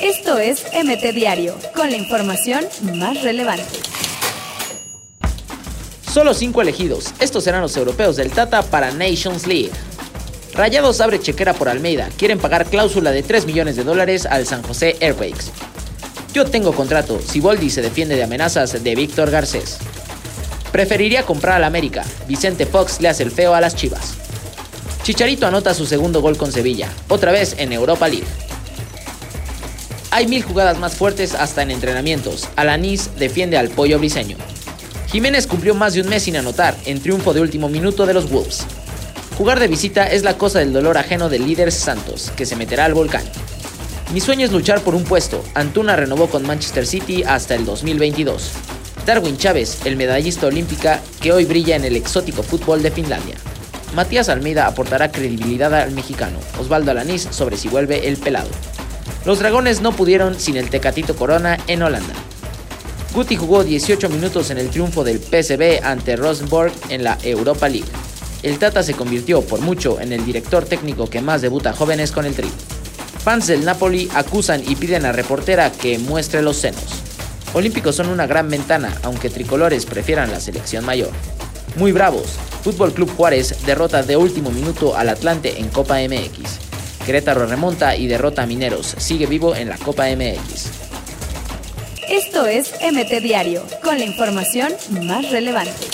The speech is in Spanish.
Esto es MT Diario, con la información más relevante. Solo cinco elegidos. Estos serán los europeos del Tata para Nations League. Rayados abre chequera por Almeida. Quieren pagar cláusula de 3 millones de dólares al San José Airways. Yo tengo contrato. Siboldi se defiende de amenazas de Víctor Garcés. Preferiría comprar al América. Vicente Fox le hace el feo a las Chivas. Chicharito anota su segundo gol con Sevilla, otra vez en Europa League. Hay mil jugadas más fuertes hasta en entrenamientos. Alanis defiende al pollo briseño. Jiménez cumplió más de un mes sin anotar, en triunfo de último minuto de los Wolves. Jugar de visita es la cosa del dolor ajeno del líder Santos, que se meterá al volcán. Mi sueño es luchar por un puesto. Antuna renovó con Manchester City hasta el 2022. Darwin Chávez, el medallista olímpica que hoy brilla en el exótico fútbol de Finlandia. Matías Almeida aportará credibilidad al mexicano. Osvaldo Alanís sobre si vuelve el pelado. Los dragones no pudieron sin el Tecatito Corona en Holanda. Guti jugó 18 minutos en el triunfo del PSV ante Rosenborg en la Europa League. El Tata se convirtió por mucho en el director técnico que más debuta jóvenes con el tri. Fans del Napoli acusan y piden a reportera que muestre los senos. Olímpicos son una gran ventana, aunque tricolores prefieran la selección mayor. Muy bravos, Fútbol Club Juárez derrota de último minuto al Atlante en Copa MX. Querétaro remonta y derrota a Mineros. Sigue vivo en la Copa MX. Esto es MT Diario, con la información más relevante.